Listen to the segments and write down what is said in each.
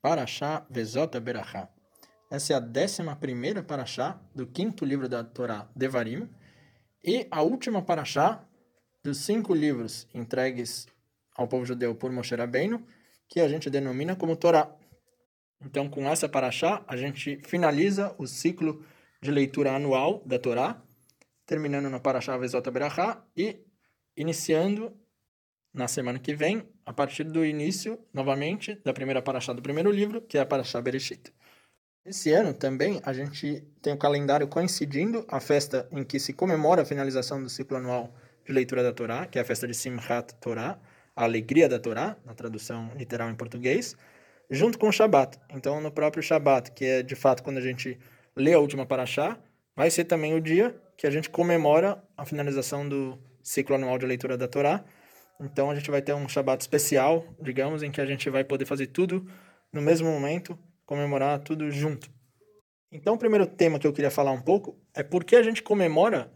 Parashá Vezota Berachá. Essa é a décima primeira Parashá do quinto livro da Torá, Devarim, e a última Parashá dos cinco livros entregues ao povo judeu por Moshe Rabbeinu, que a gente denomina como Torá. Então, com essa Parashá, a gente finaliza o ciclo de leitura anual da Torá, terminando na Parashá Vezota Berachá e iniciando na semana que vem, a partir do início, novamente, da primeira Parashá do primeiro livro, que é a Parashá Bereshit. Esse ano também a gente tem o calendário coincidindo a festa em que se comemora a finalização do ciclo anual de leitura da Torá, que é a festa de Simchat Torá, a alegria da Torá, na tradução literal em português, junto com o Shabat. Então, no próprio Shabat, que é de fato quando a gente lê a última Parashá, vai ser também o dia que a gente comemora a finalização do ciclo anual de leitura da Torá. Então, a gente vai ter um Shabat especial, digamos, em que a gente vai poder fazer tudo no mesmo momento, comemorar tudo junto. Então, o primeiro tema que eu queria falar um pouco é por que a gente comemora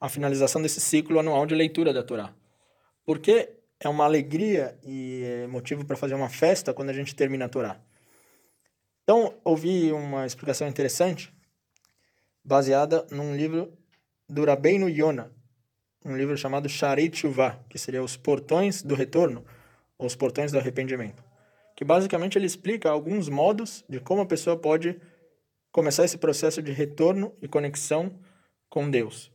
a finalização desse ciclo anual de leitura da Torá. Porque é uma alegria e motivo para fazer uma festa quando a gente termina a Torá. Então, ouvi uma explicação interessante, baseada num livro do Rabbeinu Yonah, um livro chamado Sharit Shuvah, que seria Os Portões do Retorno, ou Os Portões do Arrependimento que basicamente ele explica alguns modos de como a pessoa pode começar esse processo de retorno e conexão com Deus.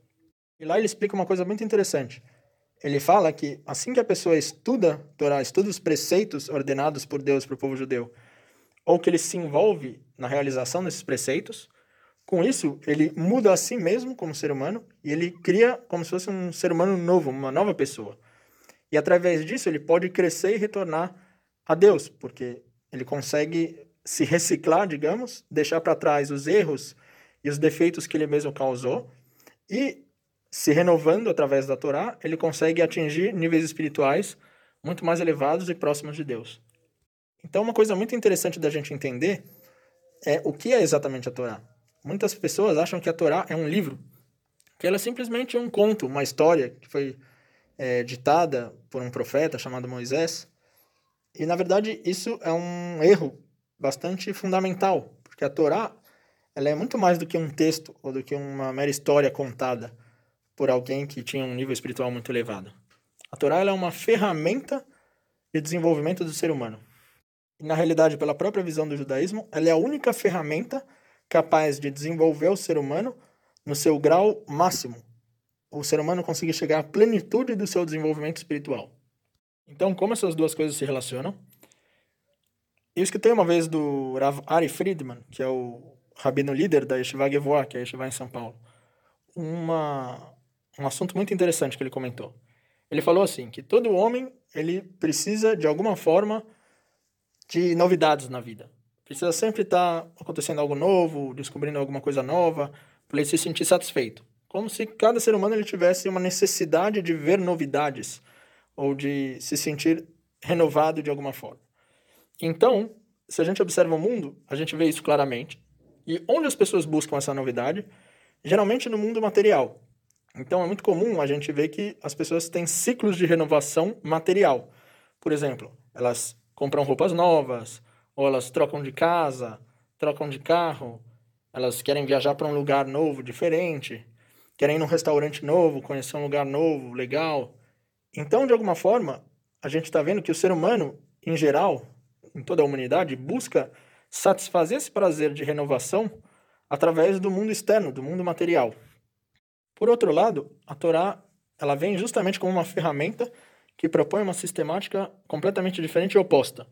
E lá ele explica uma coisa muito interessante. Ele fala que assim que a pessoa estuda Torá, estuda os preceitos ordenados por Deus para o povo judeu, ou que ele se envolve na realização desses preceitos, com isso ele muda a si mesmo como ser humano e ele cria como se fosse um ser humano novo, uma nova pessoa. E através disso ele pode crescer e retornar a Deus, porque ele consegue se reciclar, digamos, deixar para trás os erros e os defeitos que ele mesmo causou e se renovando através da Torá, ele consegue atingir níveis espirituais muito mais elevados e próximos de Deus. Então, uma coisa muito interessante da gente entender é o que é exatamente a Torá. Muitas pessoas acham que a Torá é um livro, que ela é simplesmente um conto, uma história que foi é, ditada por um profeta chamado Moisés, e, na verdade, isso é um erro bastante fundamental, porque a Torá ela é muito mais do que um texto ou do que uma mera história contada por alguém que tinha um nível espiritual muito elevado. A Torá é uma ferramenta de desenvolvimento do ser humano. E, na realidade, pela própria visão do judaísmo, ela é a única ferramenta capaz de desenvolver o ser humano no seu grau máximo. O ser humano conseguir chegar à plenitude do seu desenvolvimento espiritual. Então, como essas duas coisas se relacionam? Eu escutei uma vez do Rav Ari Friedman, que é o rabino líder da Yeshiva Gevoa, que é a Yeshiva em São Paulo, uma, um assunto muito interessante que ele comentou. Ele falou assim, que todo homem ele precisa, de alguma forma, de novidades na vida. Precisa sempre estar tá acontecendo algo novo, descobrindo alguma coisa nova, para ele se sentir satisfeito. Como se cada ser humano ele tivesse uma necessidade de ver novidades, ou de se sentir renovado de alguma forma. Então, se a gente observa o mundo, a gente vê isso claramente. E onde as pessoas buscam essa novidade? Geralmente no mundo material. Então é muito comum a gente ver que as pessoas têm ciclos de renovação material. Por exemplo, elas compram roupas novas, ou elas trocam de casa, trocam de carro, elas querem viajar para um lugar novo, diferente, querem ir num restaurante novo, conhecer um lugar novo, legal. Então, de alguma forma, a gente está vendo que o ser humano, em geral, em toda a humanidade, busca satisfazer esse prazer de renovação através do mundo externo, do mundo material. Por outro lado, a Torá ela vem justamente como uma ferramenta que propõe uma sistemática completamente diferente e oposta.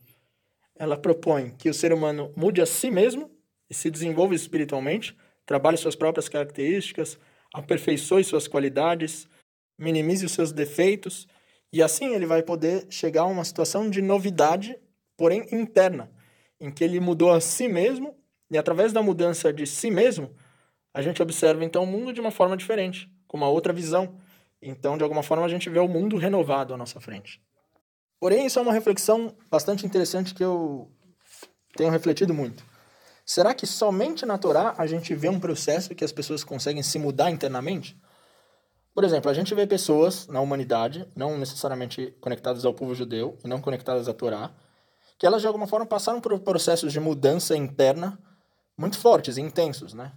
Ela propõe que o ser humano mude a si mesmo e se desenvolva espiritualmente, trabalhe suas próprias características, aperfeiçoe suas qualidades, minimize os seus defeitos, e assim ele vai poder chegar a uma situação de novidade, porém interna, em que ele mudou a si mesmo, e através da mudança de si mesmo, a gente observa então o mundo de uma forma diferente, com uma outra visão. Então, de alguma forma, a gente vê o mundo renovado à nossa frente. Porém, isso é uma reflexão bastante interessante que eu tenho refletido muito. Será que somente na Torá a gente vê um processo que as pessoas conseguem se mudar internamente? Por exemplo, a gente vê pessoas na humanidade, não necessariamente conectadas ao povo judeu e não conectadas à Torá, que elas de alguma forma passaram por processos de mudança interna muito fortes e intensos, né?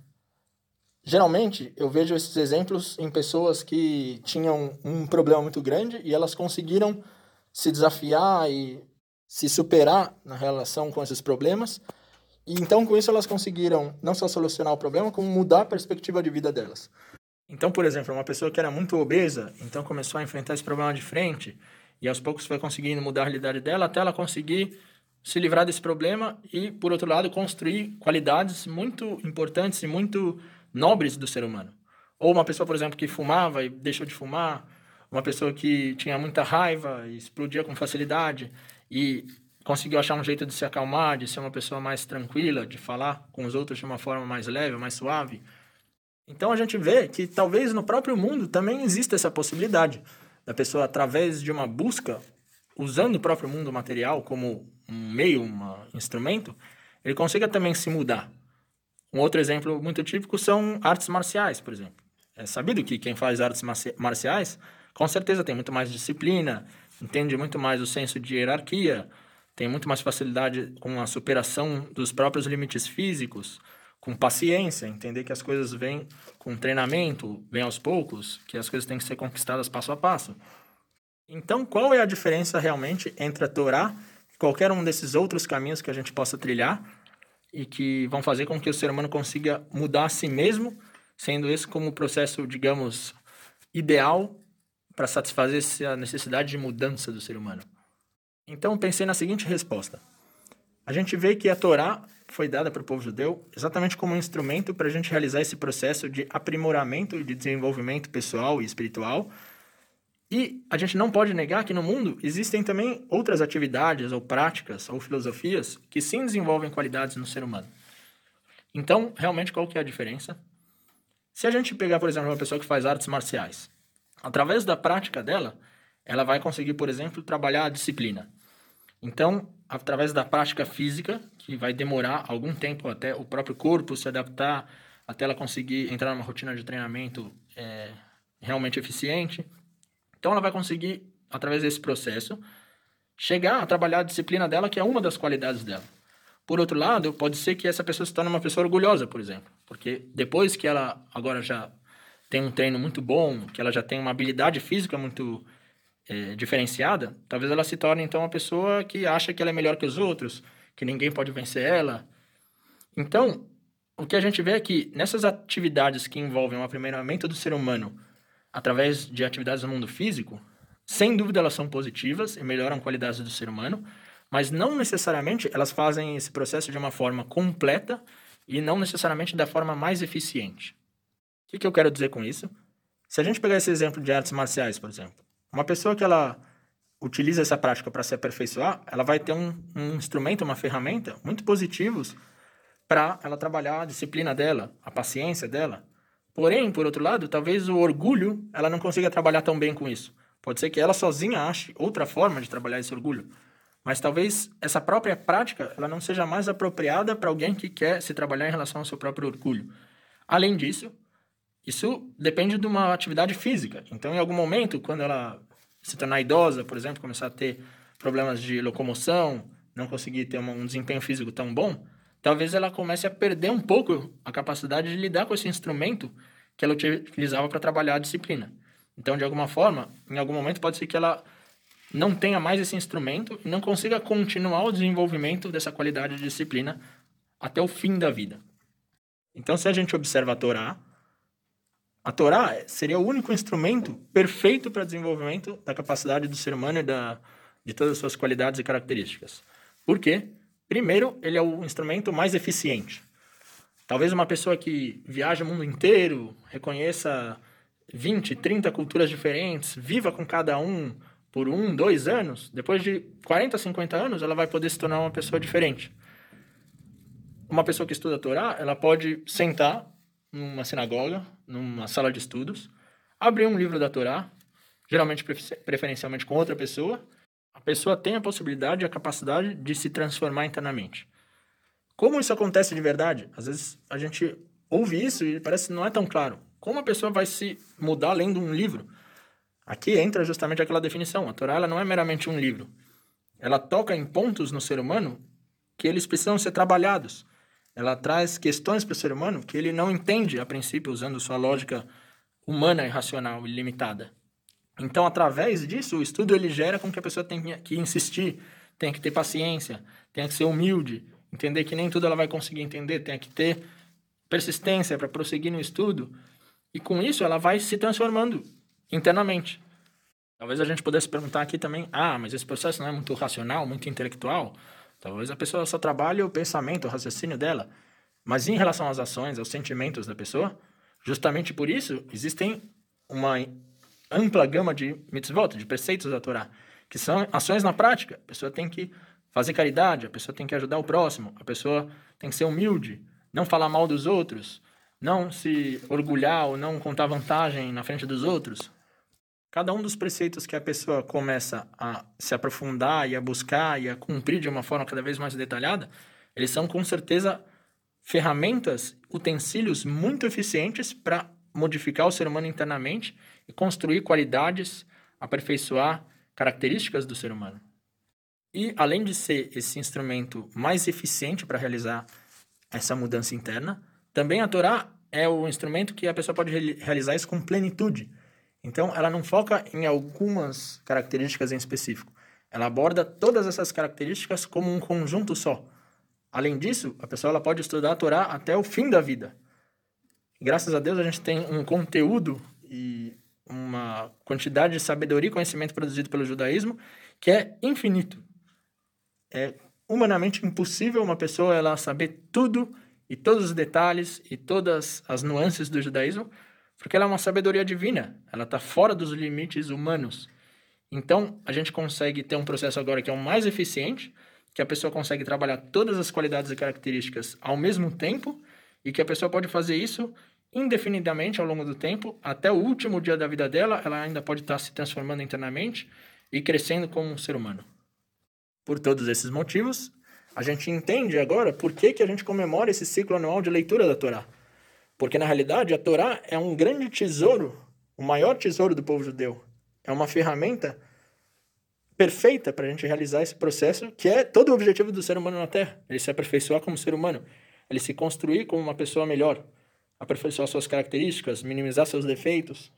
Geralmente, eu vejo esses exemplos em pessoas que tinham um problema muito grande e elas conseguiram se desafiar e se superar na relação com esses problemas. E então, com isso, elas conseguiram não só solucionar o problema, como mudar a perspectiva de vida delas. Então, por exemplo, uma pessoa que era muito obesa, então começou a enfrentar esse problema de frente e aos poucos foi conseguindo mudar a realidade dela até ela conseguir se livrar desse problema e, por outro lado, construir qualidades muito importantes e muito nobres do ser humano. Ou uma pessoa, por exemplo, que fumava e deixou de fumar, uma pessoa que tinha muita raiva e explodia com facilidade e conseguiu achar um jeito de se acalmar, de ser uma pessoa mais tranquila, de falar com os outros de uma forma mais leve, mais suave. Então a gente vê que talvez no próprio mundo também exista essa possibilidade da pessoa, através de uma busca, usando o próprio mundo material como um meio, um instrumento, ele consiga também se mudar. Um outro exemplo muito típico são artes marciais, por exemplo. É sabido que quem faz artes marciais, com certeza tem muito mais disciplina, entende muito mais o senso de hierarquia, tem muito mais facilidade com a superação dos próprios limites físicos, com paciência, entender que as coisas vêm com treinamento, vêm aos poucos, que as coisas têm que ser conquistadas passo a passo. Então, qual é a diferença realmente entre a Torá e qualquer um desses outros caminhos que a gente possa trilhar e que vão fazer com que o ser humano consiga mudar a si mesmo, sendo esse como o processo, digamos, ideal para satisfazer essa necessidade de mudança do ser humano? Então, pensei na seguinte resposta. A gente vê que a Torá foi dada para o povo judeu exatamente como um instrumento para a gente realizar esse processo de aprimoramento e de desenvolvimento pessoal e espiritual. E a gente não pode negar que no mundo existem também outras atividades ou práticas ou filosofias que sim desenvolvem qualidades no ser humano. Então, realmente, qual que é a diferença? Se a gente pegar, por exemplo, uma pessoa que faz artes marciais, através da prática dela, ela vai conseguir, por exemplo, trabalhar a disciplina. Então, através da prática física, que vai demorar algum tempo até o próprio corpo se adaptar, até ela conseguir entrar numa rotina de treinamento é, realmente eficiente. Então, ela vai conseguir, através desse processo, chegar a trabalhar a disciplina dela, que é uma das qualidades dela. Por outro lado, pode ser que essa pessoa se torne uma pessoa orgulhosa, por exemplo, porque depois que ela agora já tem um treino muito bom, que ela já tem uma habilidade física muito é, diferenciada, talvez ela se torne então uma pessoa que acha que ela é melhor que os outros, que ninguém pode vencer ela. Então, o que a gente vê é que nessas atividades que envolvem o aprimoramento do ser humano através de atividades no mundo físico, sem dúvida elas são positivas e melhoram a qualidade do ser humano, mas não necessariamente elas fazem esse processo de uma forma completa e não necessariamente da forma mais eficiente. O que, que eu quero dizer com isso? Se a gente pegar esse exemplo de artes marciais, por exemplo, uma pessoa que ela utiliza essa prática para se aperfeiçoar, ela vai ter um, um instrumento, uma ferramenta muito positivos para ela trabalhar a disciplina dela, a paciência dela. Porém, por outro lado, talvez o orgulho ela não consiga trabalhar tão bem com isso. Pode ser que ela sozinha ache outra forma de trabalhar esse orgulho, mas talvez essa própria prática ela não seja mais apropriada para alguém que quer se trabalhar em relação ao seu próprio orgulho. Além disso, isso depende de uma atividade física. Então, em algum momento, quando ela se tornar idosa, por exemplo, começar a ter problemas de locomoção, não conseguir ter um desempenho físico tão bom, talvez ela comece a perder um pouco a capacidade de lidar com esse instrumento que ela utilizava para trabalhar a disciplina. Então, de alguma forma, em algum momento pode ser que ela não tenha mais esse instrumento e não consiga continuar o desenvolvimento dessa qualidade de disciplina até o fim da vida. Então, se a gente observa a Torá, a Torá seria o único instrumento perfeito para desenvolvimento da capacidade do ser humano e da, de todas as suas qualidades e características. Por quê? Primeiro, ele é o instrumento mais eficiente. Talvez uma pessoa que viaja o mundo inteiro, reconheça 20, 30 culturas diferentes, viva com cada um por um, dois anos, depois de 40, 50 anos, ela vai poder se tornar uma pessoa diferente. Uma pessoa que estuda a Torá, ela pode sentar numa sinagoga, numa sala de estudos, abrir um livro da Torá, geralmente preferencialmente com outra pessoa, a pessoa tem a possibilidade e a capacidade de se transformar internamente. Como isso acontece de verdade? Às vezes a gente ouve isso e parece que não é tão claro. Como a pessoa vai se mudar lendo um livro? Aqui entra justamente aquela definição. A Torá ela não é meramente um livro. ela toca em pontos no ser humano que eles precisam ser trabalhados. Ela traz questões para o ser humano que ele não entende a princípio usando sua lógica humana e racional limitada. Então, através disso, o estudo ele gera com que a pessoa tenha que insistir, tenha que ter paciência, tenha que ser humilde, entender que nem tudo ela vai conseguir entender, tenha que ter persistência para prosseguir no estudo. E com isso, ela vai se transformando internamente. Talvez a gente pudesse perguntar aqui também: ah, mas esse processo não é muito racional, muito intelectual? Talvez a pessoa só trabalhe o pensamento, o raciocínio dela. Mas em relação às ações, aos sentimentos da pessoa, justamente por isso existem uma ampla gama de mitzvot, de preceitos da Torá, que são ações na prática. A pessoa tem que fazer caridade, a pessoa tem que ajudar o próximo, a pessoa tem que ser humilde, não falar mal dos outros, não se orgulhar ou não contar vantagem na frente dos outros. Cada um dos preceitos que a pessoa começa a se aprofundar e a buscar e a cumprir de uma forma cada vez mais detalhada, eles são com certeza ferramentas, utensílios muito eficientes para modificar o ser humano internamente e construir qualidades, aperfeiçoar características do ser humano. E, além de ser esse instrumento mais eficiente para realizar essa mudança interna, também a Torá é o instrumento que a pessoa pode realizar isso com plenitude. Então, ela não foca em algumas características em específico. Ela aborda todas essas características como um conjunto só. Além disso, a pessoa ela pode estudar a Torá até o fim da vida. Graças a Deus, a gente tem um conteúdo e uma quantidade de sabedoria e conhecimento produzido pelo judaísmo que é infinito. É humanamente impossível uma pessoa ela saber tudo e todos os detalhes e todas as nuances do judaísmo, porque ela é uma sabedoria divina, ela está fora dos limites humanos. Então, a gente consegue ter um processo agora que é o mais eficiente, que a pessoa consegue trabalhar todas as qualidades e características ao mesmo tempo e que a pessoa pode fazer isso indefinidamente ao longo do tempo, até o último dia da vida dela, ela ainda pode estar se transformando internamente e crescendo como um ser humano. Por todos esses motivos, a gente entende agora por que, que a gente comemora esse ciclo anual de leitura da Torá. Porque, na realidade, a Torá é um grande tesouro, o maior tesouro do povo judeu. É uma ferramenta perfeita para a gente realizar esse processo, que é todo o objetivo do ser humano na Terra. Ele se aperfeiçoar como ser humano, ele se construir como uma pessoa melhor, aperfeiçoar suas características, minimizar seus defeitos.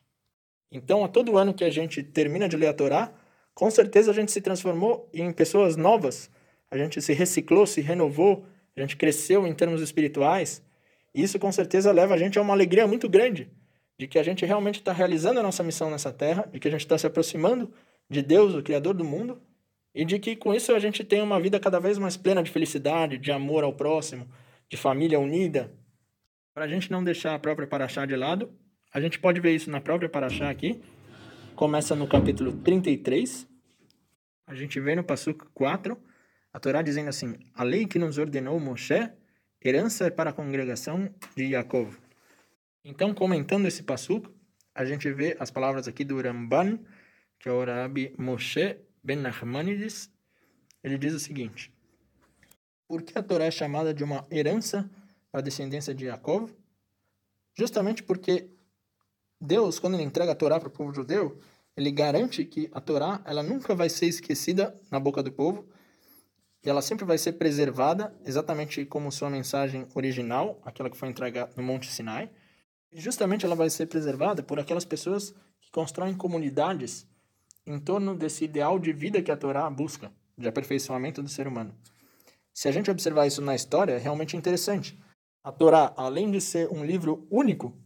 Então, a todo ano que a gente termina de ler a Torá, com certeza a gente se transformou em pessoas novas, a gente se reciclou, se renovou, a gente cresceu em termos espirituais. Isso com certeza leva a gente a uma alegria muito grande de que a gente realmente está realizando a nossa missão nessa terra, de que a gente está se aproximando de Deus, o Criador do mundo, e de que com isso a gente tem uma vida cada vez mais plena de felicidade, de amor ao próximo, de família unida, para a gente não deixar a própria Paraxá de lado, a gente pode ver isso na própria Paraxá aqui. Começa no capítulo 33. A gente vê no Passuco 4, a Torá dizendo assim: A lei que nos ordenou Moshe, herança é para a congregação de Yaakov. Então, comentando esse Passuco, a gente vê as palavras aqui do Ramban, que é o Rabi Moshe Ben Nachmanides. Ele diz o seguinte: Por que a Torá é chamada de uma herança para a descendência de Jacob, justamente porque Deus, quando ele entrega a Torá para o povo judeu, ele garante que a Torá ela nunca vai ser esquecida na boca do povo ela sempre vai ser preservada, exatamente como sua mensagem original, aquela que foi entregue no Monte Sinai. E justamente ela vai ser preservada por aquelas pessoas que constroem comunidades em torno desse ideal de vida que a Torá busca, de aperfeiçoamento do ser humano. Se a gente observar isso na história, é realmente interessante. A Torá, além de ser um livro único,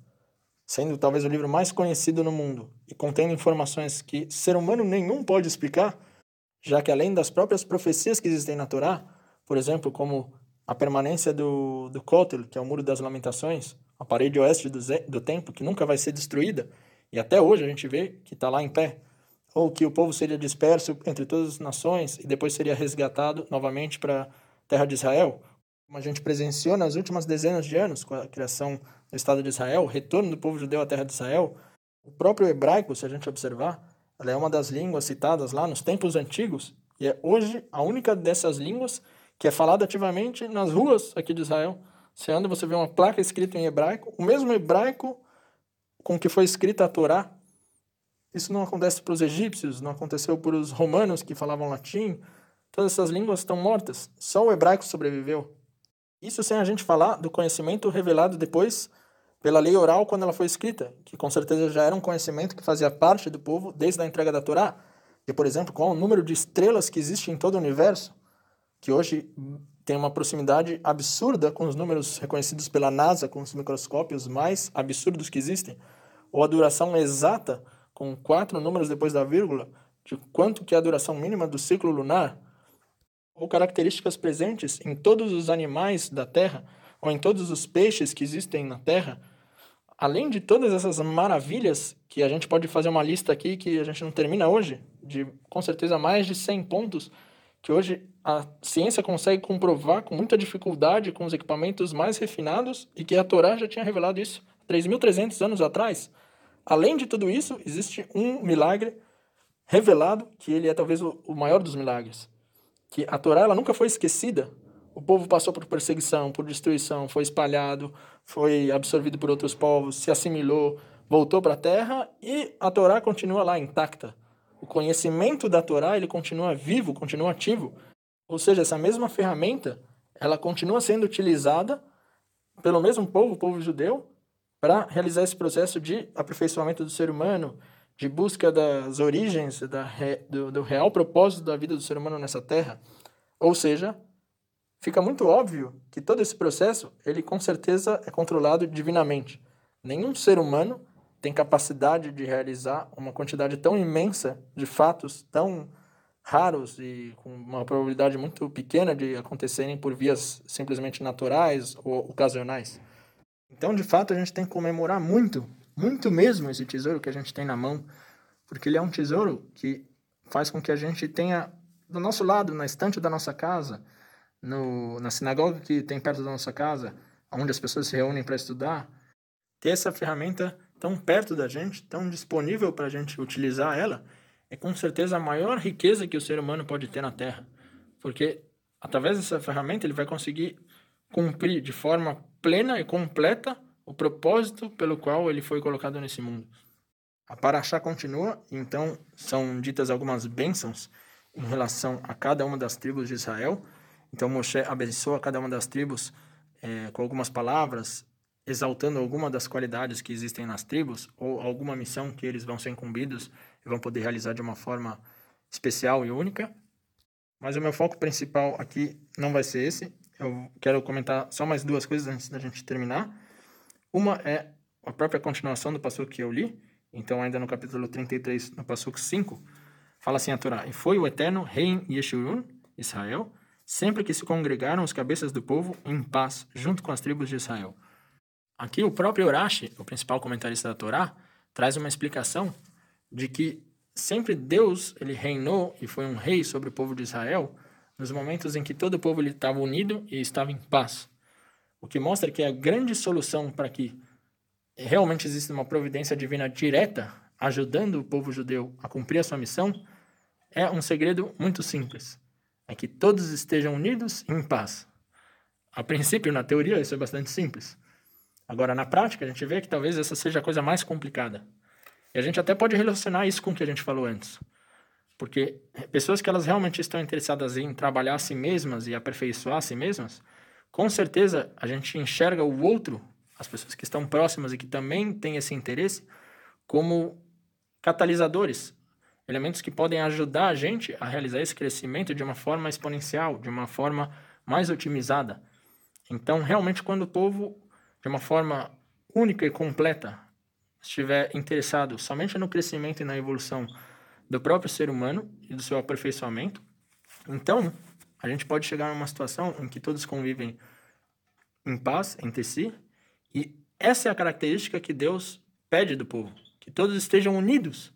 sendo talvez o livro mais conhecido no mundo e contendo informações que ser humano nenhum pode explicar, já que além das próprias profecias que existem na Torá, por exemplo, como a permanência do, do Kotel, que é o Muro das Lamentações, a parede oeste do, do templo, que nunca vai ser destruída, e até hoje a gente vê que está lá em pé, ou que o povo seria disperso entre todas as nações e depois seria resgatado novamente para a terra de Israel, como a gente presenciou nas últimas dezenas de anos com a criação do Estado de Israel, o retorno do povo judeu à terra de Israel, o próprio hebraico, se a gente observar, ela é uma das línguas citadas lá nos tempos antigos e é hoje a única dessas línguas que é falada ativamente nas ruas aqui de Israel. Você anda, você vê uma placa escrita em hebraico, o mesmo hebraico com que foi escrita a Torá. Isso não acontece para os egípcios, não aconteceu para os romanos que falavam latim, todas essas línguas estão mortas. Só o hebraico sobreviveu. Isso sem a gente falar do conhecimento revelado depois pela lei oral quando ela foi escrita, que com certeza já era um conhecimento que fazia parte do povo desde a entrega da Torá. E, por exemplo, qual o número de estrelas que existe em todo o universo, que hoje tem uma proximidade absurda com os números reconhecidos pela NASA, com os microscópios mais absurdos que existem, ou a duração exata, com quatro números depois da vírgula, de quanto que é a duração mínima do ciclo lunar, ou características presentes em todos os animais da Terra, ou em todos os peixes que existem na Terra, além de todas essas maravilhas, que a gente pode fazer uma lista aqui que a gente não termina hoje, de com certeza mais de 100 pontos, que hoje a ciência consegue comprovar com muita dificuldade com os equipamentos mais refinados e que a Torá já tinha revelado isso 3.300 anos atrás. Além de tudo isso, existe um milagre revelado que ele é talvez o maior dos milagres, que a Torá ela nunca foi esquecida. O povo passou por perseguição, por destruição, foi espalhado, foi absorvido por outros povos, se assimilou, voltou para a terra e a Torá continua lá intacta. O conhecimento da Torá ele continua vivo, continua ativo. Ou seja, essa mesma ferramenta ela continua sendo utilizada pelo mesmo povo, o povo judeu, para realizar esse processo de aperfeiçoamento do ser humano, de busca das origens, da, do, do real propósito da vida do ser humano nessa terra. Ou seja, fica muito óbvio que todo esse processo, ele com certeza é controlado divinamente. Nenhum ser humano tem capacidade de realizar uma quantidade tão imensa de fatos tão raros e com uma probabilidade muito pequena de acontecerem por vias simplesmente naturais ou ocasionais. Então, de fato, a gente tem que comemorar muito muito mesmo esse tesouro que a gente tem na mão, porque ele é um tesouro que faz com que a gente tenha do nosso lado, na estante da nossa casa, no, na sinagoga que tem perto da nossa casa, onde as pessoas se reúnem para estudar, ter essa ferramenta tão perto da gente, tão disponível para a gente utilizar ela, é com certeza a maior riqueza que o ser humano pode ter na Terra. Porque através dessa ferramenta ele vai conseguir cumprir de forma plena e completa o propósito pelo qual ele foi colocado nesse mundo. A Paraxá continua, então são ditas algumas bênçãos em relação a cada uma das tribos de Israel. Então Moshe abençoa cada uma das tribos é, com algumas palavras, exaltando alguma das qualidades que existem nas tribos ou alguma missão que eles vão ser incumbidos e vão poder realizar de uma forma especial e única. Mas o meu foco principal aqui não vai ser esse. Eu quero comentar só mais duas coisas antes da gente terminar. Uma é a própria continuação do passo que eu li, então ainda no capítulo 33, no passo 5, fala assim a Torá, e foi o eterno rei Yeshurun, Israel, sempre que se congregaram os cabeças do povo em paz, junto com as tribos de Israel. Aqui o próprio Urashi, o principal comentarista da Torá, traz uma explicação de que sempre Deus ele reinou e foi um rei sobre o povo de Israel nos momentos em que todo o povo estava unido e estava em paz. O que mostra que a grande solução para que realmente exista uma providência divina direta ajudando o povo judeu a cumprir a sua missão é um segredo muito simples. É que todos estejam unidos em paz. A princípio, na teoria, isso é bastante simples. Agora, na prática, a gente vê que talvez essa seja a coisa mais complicada. E a gente até pode relacionar isso com o que a gente falou antes. Porque pessoas que elas realmente estão interessadas em trabalhar a si mesmas e aperfeiçoar a si mesmas, com certeza a gente enxerga o outro, as pessoas que estão próximas e que também têm esse interesse, como catalisadores, elementos que podem ajudar a gente a realizar esse crescimento de uma forma exponencial, de uma forma mais otimizada. Então, realmente, quando o povo, de uma forma única e completa, estiver interessado somente no crescimento e na evolução do próprio ser humano e do seu aperfeiçoamento, então a gente pode chegar a uma situação em que todos convivem em paz entre si, e essa é a característica que Deus pede do povo, que todos estejam unidos,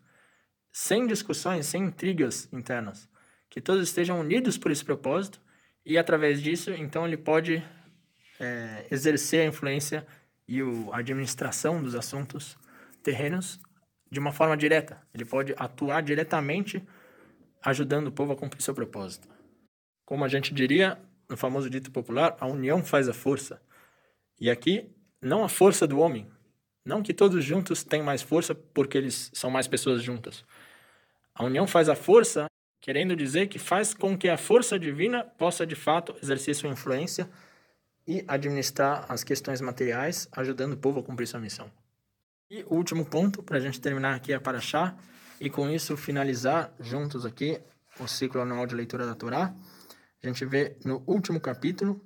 sem discussões, sem intrigas internas, que todos estejam unidos por esse propósito, e através disso, então, ele pode é, exercer a influência e a administração dos assuntos terrenos de uma forma direta. Ele pode atuar diretamente ajudando o povo a cumprir seu propósito. Como a gente diria no famoso dito popular, a união faz a força. E aqui, não a força do homem. Não que todos juntos têm mais força porque eles são mais pessoas juntas. A união faz a força querendo dizer que faz com que a força divina possa de fato exercer sua influência e administrar as questões materiais, ajudando o povo a cumprir sua missão. E o último ponto, para a gente terminar aqui a Paraxá, e com isso finalizar juntos aqui o ciclo anual de leitura da Torá, a gente vê no último capítulo,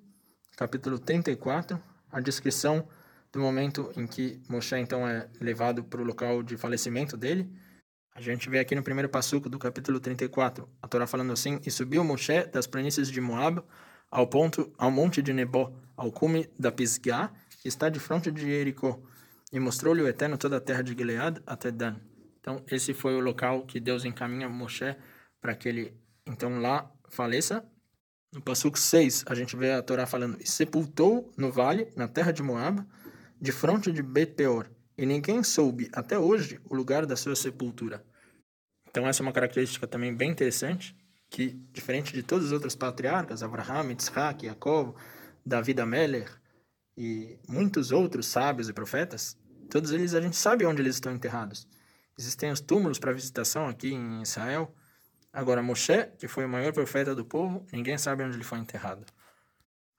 capítulo 34, a descrição do momento em que Moshe então é levado para o local de falecimento dele, a gente vê aqui no primeiro passuco do capítulo 34, a Torá falando assim: E subiu Moshe das planícies de Moab ao ponto ao monte de Nebo, ao cume da Pisgah, que está de frente de Jericó, e mostrou-lhe o Eterno toda a terra de Gilead até Dan. Então, esse foi o local que Deus encaminha Moshe para que ele então lá faleça. No passuco 6, a gente vê a Torá falando: E sepultou no vale, na terra de Moab, de frente de Bet-peor, e ninguém soube até hoje o lugar da sua sepultura. Então essa é uma característica também bem interessante, que diferente de todos os outros patriarcas, Abraham, Isaac, Jacob, Davi Ameller e muitos outros sábios e profetas, todos eles a gente sabe onde eles estão enterrados. Existem os túmulos para visitação aqui em Israel. Agora Moshe, que foi o maior profeta do povo, ninguém sabe onde ele foi enterrado.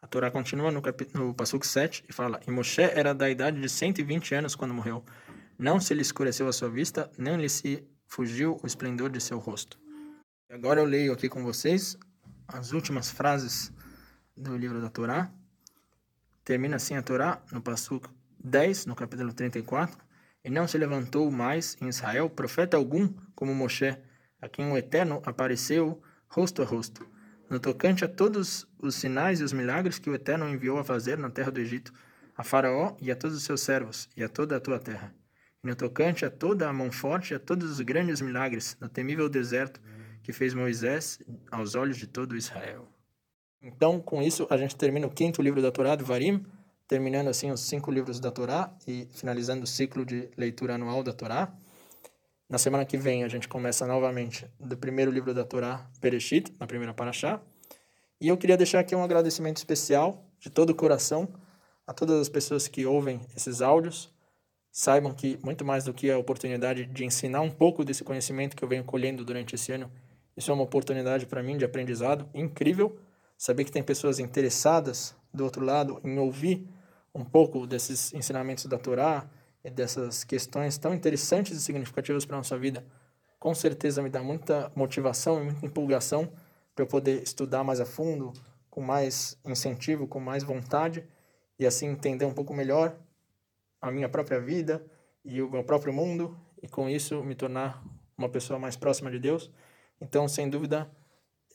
A Torá continua no, no Passuco 7 e fala: E Moshe era da idade de 120 anos quando morreu. Não se lhe escureceu a sua vista, nem lhe se fugiu o esplendor de seu rosto. Agora eu leio aqui com vocês as últimas frases do livro da Torá. Termina assim a Torá no Passuco 10, no capítulo 34. E não se levantou mais em Israel profeta algum como Moshe, a quem o Eterno apareceu rosto a rosto no tocante a todos os sinais e os milagres que o Eterno enviou a fazer na terra do Egito, a Faraó e a todos os seus servos, e a toda a tua terra. E no tocante a toda a mão forte e a todos os grandes milagres no temível deserto que fez Moisés aos olhos de todo Israel. Então, com isso, a gente termina o quinto livro da Torá, do Varim, terminando assim os cinco livros da Torá e finalizando o ciclo de leitura anual da Torá. Na semana que vem a gente começa novamente do primeiro livro da Torá, Bereshit, na primeira paraxá. E eu queria deixar aqui um agradecimento especial de todo o coração a todas as pessoas que ouvem esses áudios. Saibam que muito mais do que a oportunidade de ensinar um pouco desse conhecimento que eu venho colhendo durante esse ano, isso é uma oportunidade para mim de aprendizado incrível. Saber que tem pessoas interessadas do outro lado em ouvir um pouco desses ensinamentos da Torá, dessas questões tão interessantes e significativas para a nossa vida, com certeza me dá muita motivação e muita empolgação para eu poder estudar mais a fundo, com mais incentivo, com mais vontade e assim entender um pouco melhor a minha própria vida e o meu próprio mundo e com isso me tornar uma pessoa mais próxima de Deus. Então, sem dúvida,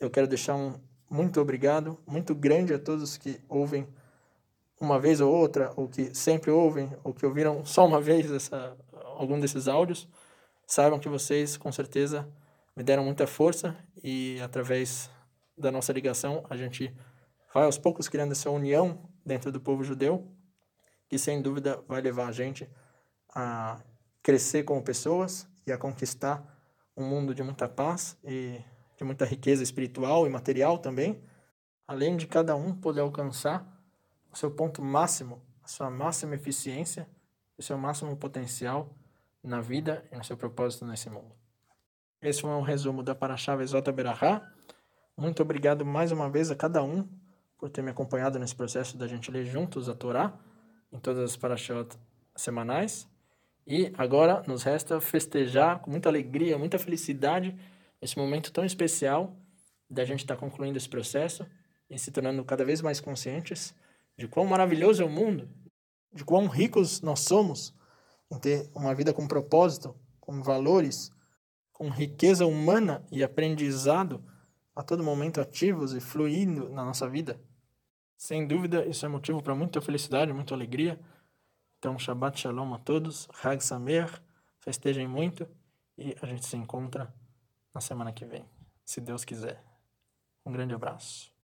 eu quero deixar um muito obrigado, muito grande a todos que ouvem uma vez ou outra, ou que sempre ouvem, ou que ouviram só uma vez essa, algum desses áudios, saibam que vocês, com certeza, me deram muita força e, através da nossa ligação, a gente vai aos poucos criando essa união dentro do povo judeu, que sem dúvida vai levar a gente a crescer como pessoas e a conquistar um mundo de muita paz e de muita riqueza espiritual e material também, além de cada um poder alcançar seu ponto máximo, a sua máxima eficiência, o seu máximo potencial na vida e no seu propósito nesse mundo. Esse foi um resumo da Parashá Vezota Berahá. Muito obrigado mais uma vez a cada um por ter me acompanhado nesse processo da gente ler juntos a Torá em todas as Parashot semanais. E agora nos resta festejar com muita alegria, muita felicidade esse momento tão especial da gente estar concluindo esse processo e se tornando cada vez mais conscientes de quão maravilhoso é o mundo, de quão ricos nós somos em ter uma vida com propósito, com valores, com riqueza humana e aprendizado a todo momento ativos e fluindo na nossa vida. Sem dúvida, isso é motivo para muita felicidade, muita alegria. Então, Shabbat Shalom a todos, Hag Sameach, festejem muito e a gente se encontra na semana que vem, se Deus quiser. Um grande abraço.